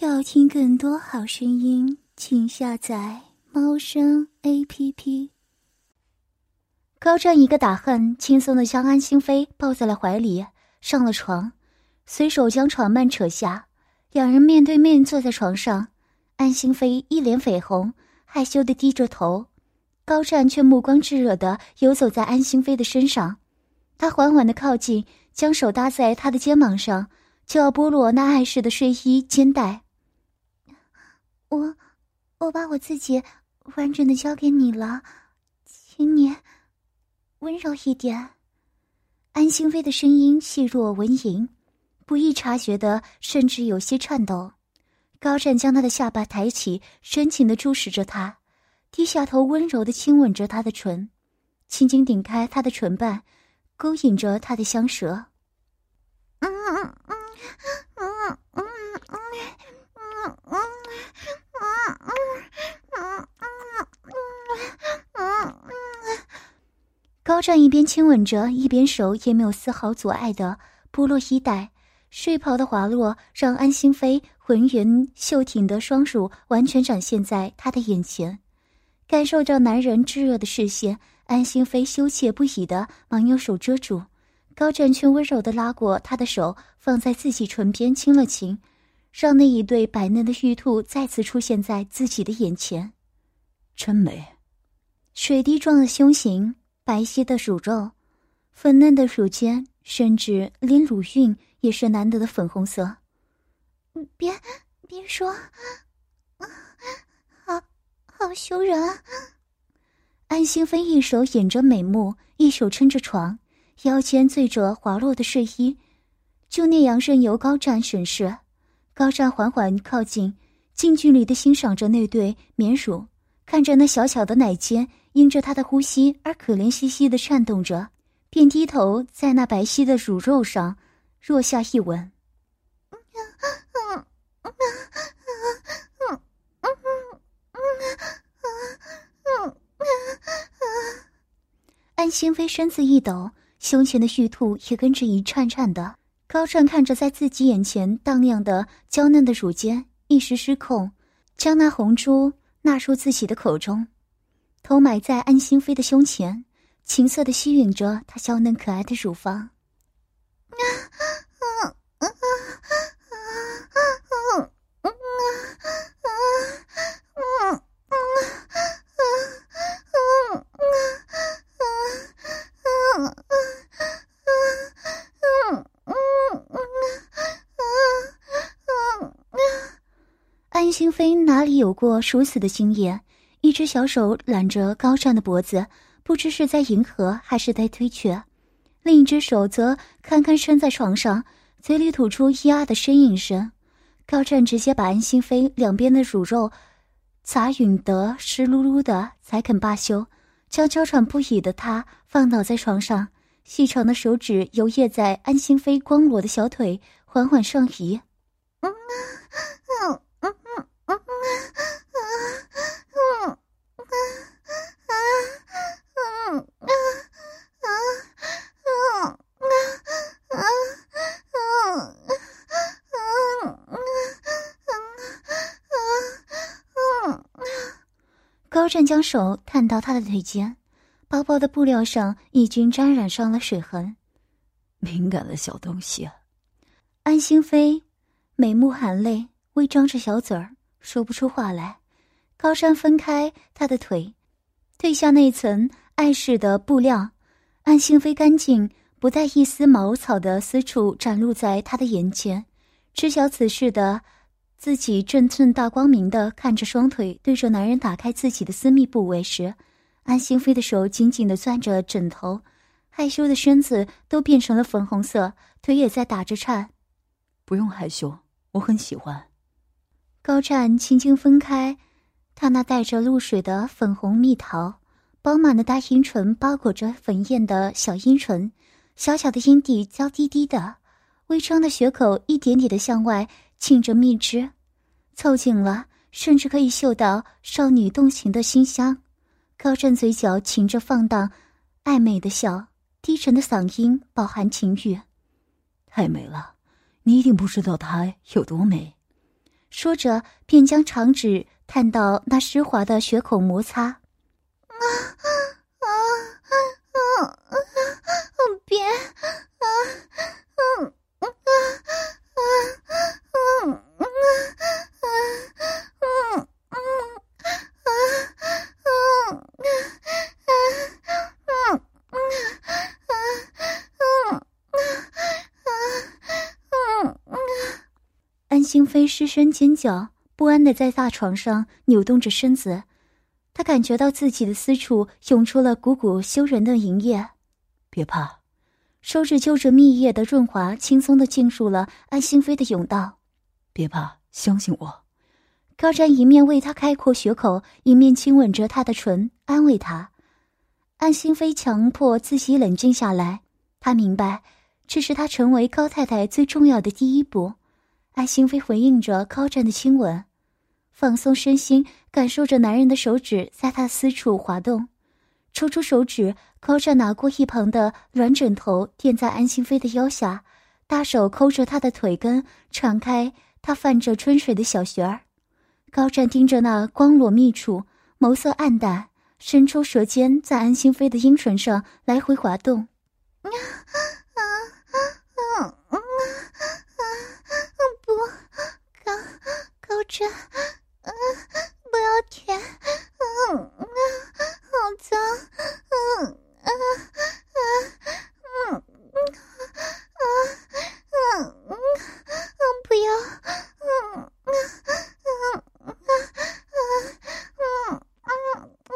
要听更多好声音，请下载猫声 A P P。高湛一个打鼾，轻松的将安心妃抱在了怀里，上了床，随手将床幔扯下，两人面对面坐在床上。安心妃一脸绯红，害羞的低着头，高湛却目光炙热的游走在安心妃的身上，他缓缓的靠近，将手搭在她的肩膀上。就要剥落那碍事的睡衣肩带。我，我把我自己完整的交给你了，请你温柔一点。安心妃的声音细若蚊蝇，不易察觉的，甚至有些颤抖。高湛将他的下巴抬起，深情的注视着他，低下头，温柔的亲吻着他的唇，轻轻顶开他的唇瓣，勾引着他的香舌。嗯嗯嗯嗯嗯嗯高湛一边亲吻着，一边手也没有丝毫阻碍的剥落衣带，睡袍的滑落让安心妃浑圆秀挺的双乳完全展现在他的眼前。感受着男人炙热的视线，安心妃羞怯不已的忙用手遮住。高湛却温柔的拉过她的手，放在自己唇边亲了亲，让那一对白嫩的玉兔再次出现在自己的眼前。真美，水滴状的胸型，白皙的乳肉，粉嫩的乳尖，甚至连乳晕也是难得的粉红色。别，别说，好，好羞人。安心妃一手掩着美目，一手撑着床。腰间缀着滑落的睡衣，就那样任由高湛审视。高湛缓缓靠近，近距离的欣赏着那对绵乳，看着那小巧的奶尖因着他的呼吸而可怜兮兮的颤动着，便低头在那白皙的乳肉上落下一吻。安心妃身子一抖。胸前的玉兔也跟着一颤颤的。高湛看着在自己眼前荡漾的娇嫩的乳尖，一时失控，将那红珠纳入自己的口中，头埋在安心妃的胸前，情色的吸吮着她娇嫩可爱的乳房。安心妃哪里有过如此的经验？一只小手揽着高湛的脖子，不知是在迎合还是在推却；另一只手则堪堪撑在床上，嘴里吐出咿呀的呻吟声。高湛直接把安心妃两边的乳肉砸吮得湿漉漉的，才肯罢休，将娇喘不已的她放倒在床上，细长的手指游曳在安心妃光裸的小腿，缓缓上移。高湛将手探到他的腿间，薄薄的布料上已经沾染上了水痕。敏感的小东西。安心飞眉目含泪，微张着小嘴儿，说不出话来。高山分开他的腿，褪下那层碍事的布料，安心飞干净不带一丝毛草的私处展露在他的眼前。知晓此事的。自己正正大光明的看着双腿对着男人打开自己的私密部位时，安心飞的手紧紧的攥着枕头，害羞的身子都变成了粉红色，腿也在打着颤。不用害羞，我很喜欢。高湛轻轻分开他那带着露水的粉红蜜桃，饱满的大阴唇包裹着粉艳的小阴唇，小小的阴蒂娇滴滴的，微张的血口一点点的向外。沁着蜜汁，凑近了，甚至可以嗅到少女动情的馨香。高湛嘴角噙着放荡、暧昧的笑，低沉的嗓音饱含情欲：“太美了，你一定不知道她有多美。”说着便将长指探到那湿滑的血口摩擦。啊啊啊啊！别啊！嗯嗯啊啊嗯嗯啊嗯嗯啊嗯嗯嗯嗯嗯嗯安心飞失声尖叫，不安的在大床上扭动着身子。他感觉到自己的私处涌出了股股羞人的淫液。别怕，手指就着蜜液的润滑，轻松的进入了安心飞的甬道。别怕，相信我。高湛一面为他开阔血口，一面亲吻着他的唇，安慰他。安心飞强迫自己冷静下来，他明白，这是他成为高太太最重要的第一步。安心飞回应着高湛的亲吻，放松身心，感受着男人的手指在他私处滑动。抽出手指，高湛拿过一旁的软枕头垫在安心飞的腰下，大手抠着她的腿根，敞开她泛着春水的小穴儿。高湛盯着那光裸密处，眸色暗淡，伸出舌尖在安心飞的阴唇上来回滑动。啊啊啊啊啊！不，高这，嗯，不要舔，嗯啊。好脏，嗯啊啊嗯嗯啊嗯嗯嗯不要，嗯嗯嗯嗯嗯嗯嗯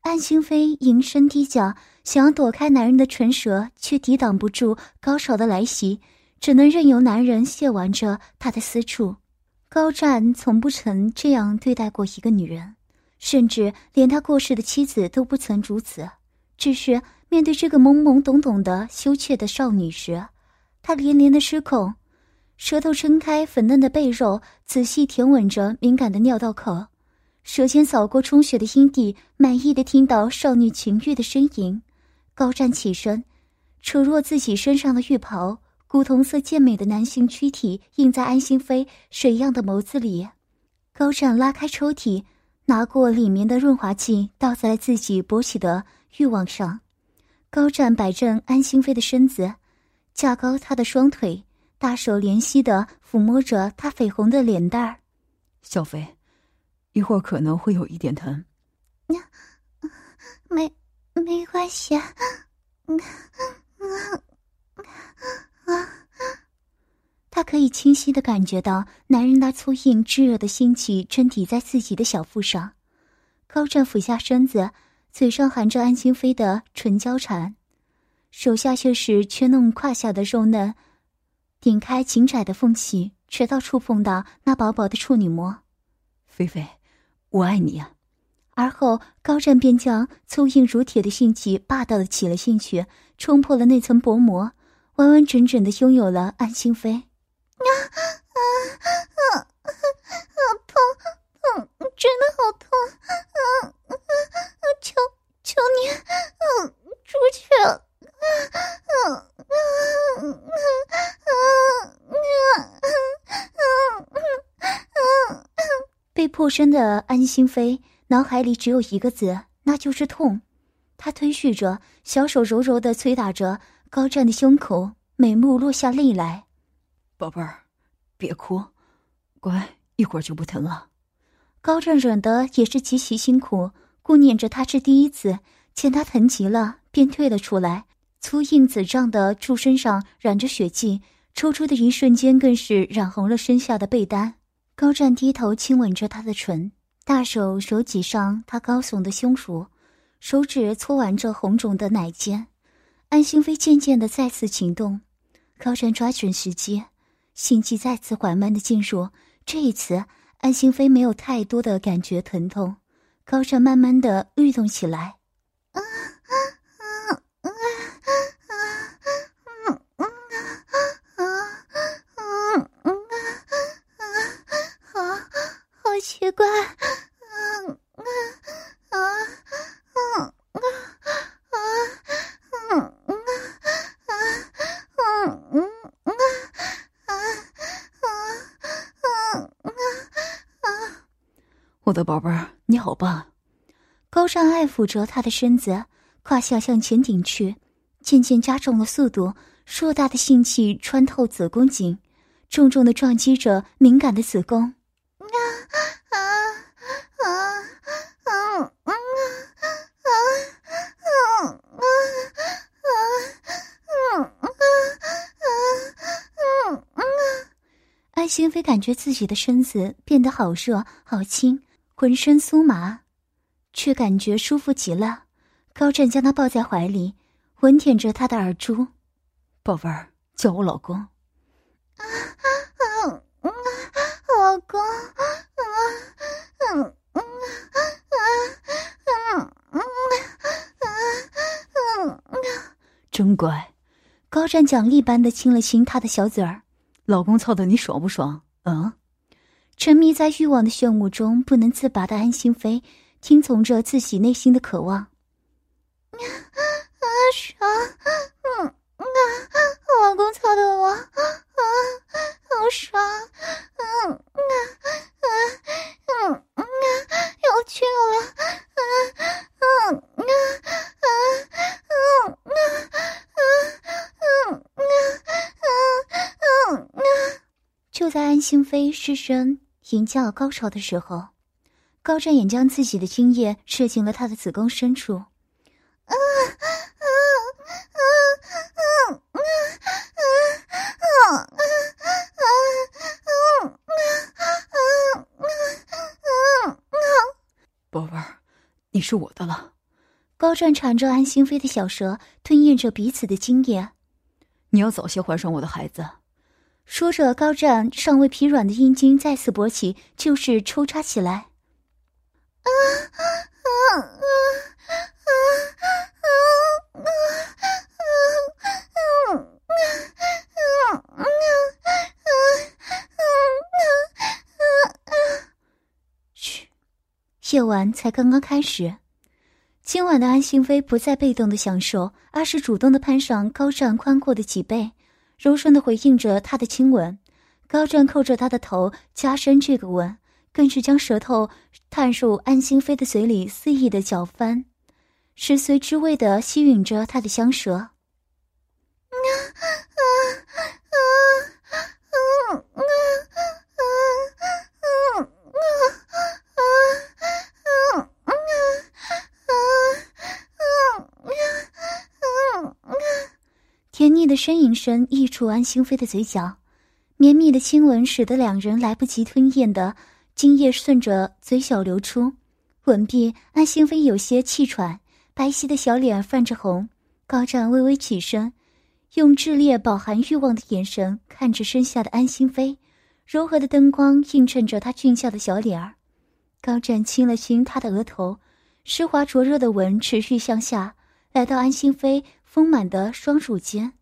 安心飞吟声低叫，想要躲开男人的唇舌，却抵挡不住高潮的来袭，只能任由男人亵玩着她的私处。高湛从不曾这样对待过一个女人。甚至连他过世的妻子都不曾如此。只是面对这个懵懵懂懂的羞怯的少女时，他连连的失控，舌头撑开粉嫩的背肉，仔细舔吻着敏感的尿道口，舌尖扫过充血的阴蒂，满意的听到少女情欲的呻吟。高湛起身，扯落自己身上的浴袍，古铜色健美的男性躯体映在安心妃水样的眸子里。高湛拉开抽屉。拿过里面的润滑剂，倒在自己勃起的欲望上，高湛摆正安心妃的身子，架高她的双腿，大手怜惜的抚摸着她绯红的脸蛋儿。小飞，一会儿可能会有一点疼。没，没关系。嗯嗯啊。他可以清晰的感觉到男人那粗硬炙热的心气正抵在自己的小腹上，高湛俯下身子，嘴上含着安心妃的唇交缠，手下却是圈弄胯下的肉嫩，顶开紧窄的缝隙，直到触碰到那薄薄的处女膜。菲菲，我爱你呀！而后高湛便将粗硬如铁的性器霸道的起了进去，冲破了那层薄膜，完完整整的拥有了安心妃。啊啊啊啊！痛痛，真的好痛！啊啊啊！求求你，嗯、啊，出去！啊啊啊啊啊啊被破身的安心妃脑海里只有一个字，那就是痛。她推续着，小手柔柔的捶打着高湛的胸口，眉目落下泪来。宝贝儿，别哭，乖，一会儿就不疼了。高湛忍的也是极其辛苦，顾念着他是第一次，见他疼极了，便退了出来。粗硬紫胀的柱身上染着血迹，抽出的一瞬间更是染红了身下的被单。高湛低头亲吻着他的唇，大手手挤上他高耸的胸脯，手指搓玩着红肿的奶尖。安心妃渐渐的再次行动，高湛抓准时机。心悸再次缓慢的进入，这一次安心飞没有太多的感觉疼痛，高山慢慢的律动起来。抚着他的身子，胯下向前顶去，渐渐加重了速度。硕大的性器穿透子宫颈，重重的撞击着敏感的子宫。啊啊啊啊啊啊啊啊啊啊啊！安心飞感觉自己的身子变得好热好轻，浑身酥麻，却感觉舒服极了。高湛将她抱在怀里，吻舔着她的耳珠。宝贝儿，叫我老公。啊啊啊！老公，啊啊啊啊啊啊啊！真乖。高湛奖励般的亲了亲他的小嘴儿。老公操的你爽不爽？嗯。沉迷在欲望的漩涡中不能自拔的安心飞，听从着自己内心的渴望。啊啊爽嗯啊老公操的我啊啊好爽嗯啊啊嗯嗯啊要去了嗯嗯啊嗯嗯嗯嗯嗯嗯嗯嗯就在安心飞失身迎接了高潮的时候高湛也将自己的精液射进了她的子宫深处。啊！宝贝儿，你是我的了。高湛缠着安心飞的小舌，吞咽着彼此的精液。你要早些怀上我的孩子。说着，高湛尚未疲软的阴茎再次勃起，就是抽插起来。啊啊啊！夜晚才刚刚开始，今晚的安心飞不再被动的享受，而是主动的攀上高湛宽阔的脊背，柔顺的回应着他的亲吻。高湛扣着他的头，加深这个吻，更是将舌头探入安心飞的嘴里，肆意的搅翻，食髓知味的吸吮着他的香舌。啊！甜腻的呻吟声溢出安心飞的嘴角，绵密的亲吻使得两人来不及吞咽的精液顺着嘴角流出。吻毕，安心飞有些气喘，白皙的小脸泛着红。高湛微微起身，用炽烈饱含欲望的眼神看着身下的安心飞，柔和的灯光映衬着他俊俏的小脸儿。高湛亲了亲他的额头，湿滑灼热的吻持续向下，来到安心飞。丰满的双乳间，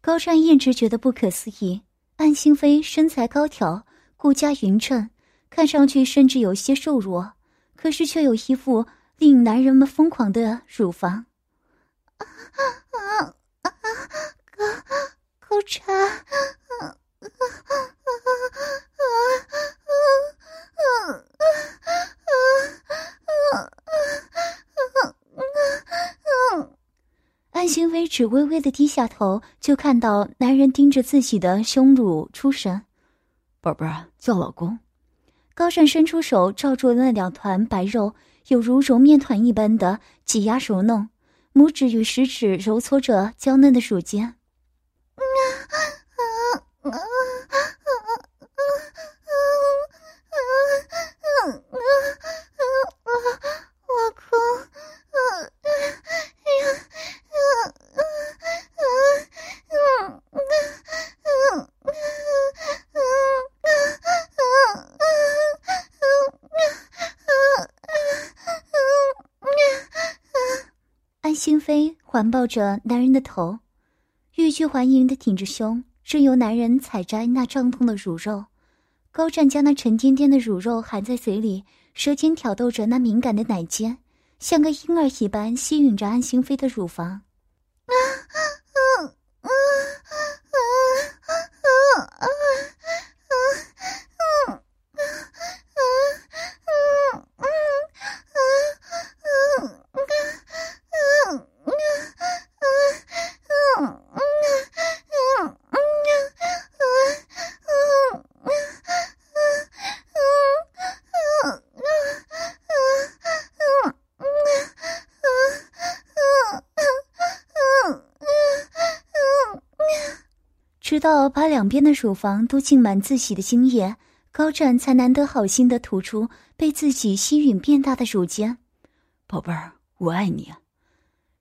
高湛一直觉得不可思议。安心飞身材高挑，骨架匀称，看上去甚至有些瘦弱，可是却有一副令男人们疯狂的乳房。啊啊啊啊啊啊啊啊啊啊啊啊啊啊啊啊啊。安心微只微微的低下头，就看到男人盯着自己的胸乳出神。宝贝，做老公。高湛伸出手，罩住了那两团白肉，有如揉面团一般的挤压揉弄，拇指与食指揉搓着娇嫩的乳尖。抱着男人的头，欲拒还迎的挺着胸，任由男人采摘那胀痛的乳肉。高湛将那沉甸甸的乳肉含在嘴里，舌尖挑逗着那敏感的奶尖，像个婴儿一般吸吮着安心飞的乳房。啊啊啊啊到把两边的乳房都浸满自己的精液，高湛才难得好心的吐出被自己吸吮变大的乳尖。宝贝儿，我爱你。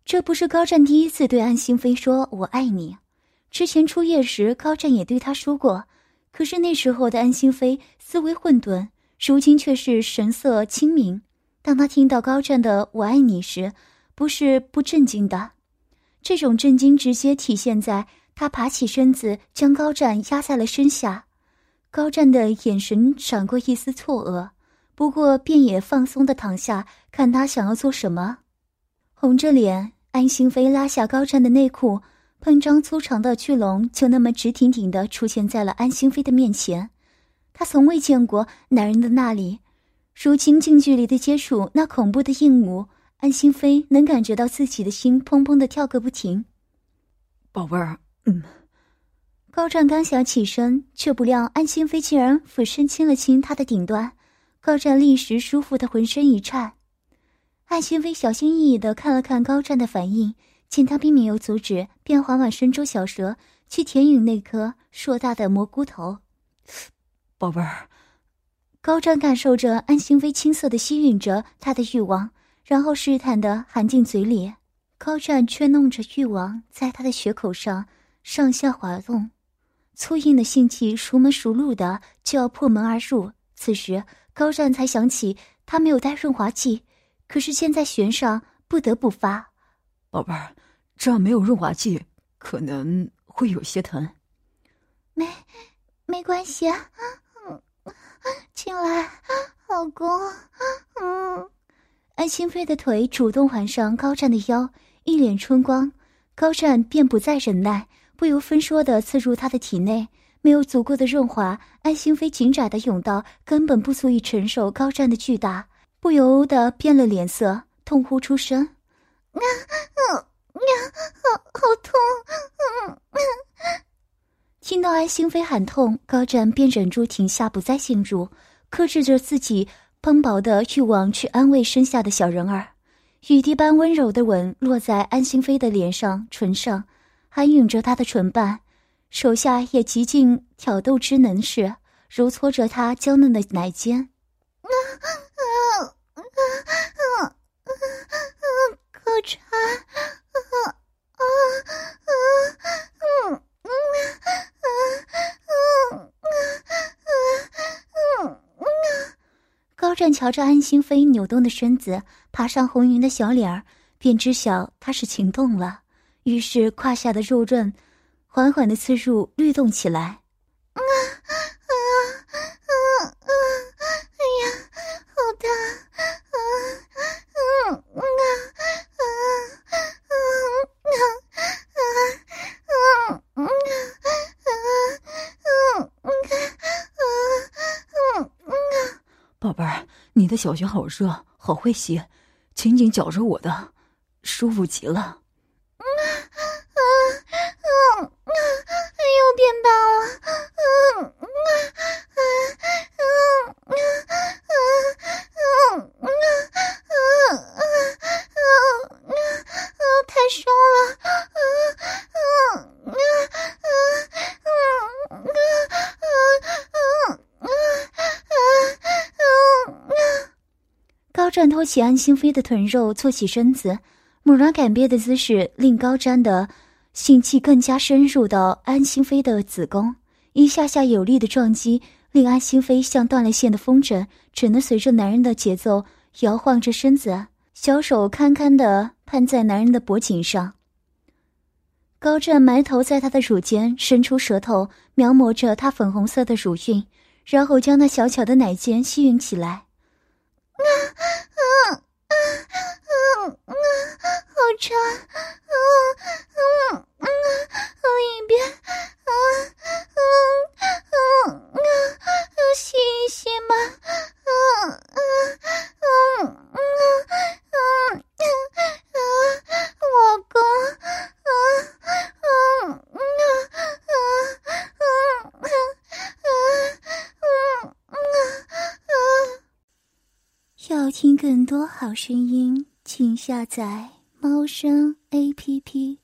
这不是高湛第一次对安心飞说“我爱你”，之前出夜时高湛也对他说过。可是那时候的安心飞思维混沌，如今却是神色清明。当他听到高湛的“我爱你”时，不是不震惊的，这种震惊直接体现在他爬起身子，将高湛压在了身下。高湛的眼神闪过一丝错愕，不过便也放松的躺下，看他想要做什么。红着脸，安心飞拉下高湛的内裤，膨胀粗长的巨龙就那么直挺挺的出现在了安心飞的面前。他从未见过男人的那里，如今近距离的接触那恐怖的硬物，安心飞能感觉到自己的心砰砰的跳个不停。宝贝儿，嗯。高湛刚想起身，却不料安心飞竟然俯身亲了亲他的顶端，高湛立时舒服的浑身一颤。安心飞小心翼翼的看了看高湛的反应，见他并没有阻止，便缓缓伸出小舌去舔吮那颗硕大的蘑菇头。宝贝儿，高湛感受着安心飞青涩的吸吮着他的欲望，然后试探的含进嘴里。高湛却弄着欲望在他的血口上上下滑动，粗硬的性器熟门熟路的就要破门而入。此时高湛才想起他没有带润滑剂。可是现在悬上，不得不发。宝贝儿，这样没有润滑剂，可能会有些疼。没，没关系。嗯，进来，老公。嗯，安心飞的腿主动环上高湛的腰，一脸春光。高湛便不再忍耐，不由分说的刺入他的体内。没有足够的润滑，安心飞紧窄的甬道根本不足以承受高湛的巨大。不由得变了脸色，痛呼出声：“啊啊啊！好好痛！”嗯嗯。听到安心飞喊痛，高湛便忍住停下，不再进入，克制着自己蓬薄的欲望去安慰身下的小人儿。雨滴般温柔的吻落在安心飞的脸上、唇上，还吮着他的唇瓣，手下也极尽挑逗之能事，揉搓着他娇嫩的奶尖。啊啊啊啊啊！高川，啊啊啊！啊啊啊啊啊！高湛瞧着安心飞扭动的身子，爬上红云的小脸儿，便知晓他是情动了。于是胯下的肉润缓缓的刺入，律动起来。啊啊啊啊！哎呀！好大，啊，嗯啊啊啊啊啊啊啊啊啊啊！宝贝儿，你的小穴好热，好会吸，紧紧绞着我的，舒服极了。高湛托起安心飞的臀肉，坐起身子，猛然改变的姿势令高瞻的性气更加深入到安心飞的子宫，一下下有力的撞击令安心飞像断了线的风筝，只能随着男人的节奏摇晃着身子，小手堪堪的攀在男人的脖颈上。高湛埋头在他的乳尖，伸出舌头描摹着他粉红色的乳晕，然后将那小巧的奶尖吸吮起来。啊啊啊啊啊！好长，下载猫声 A P P。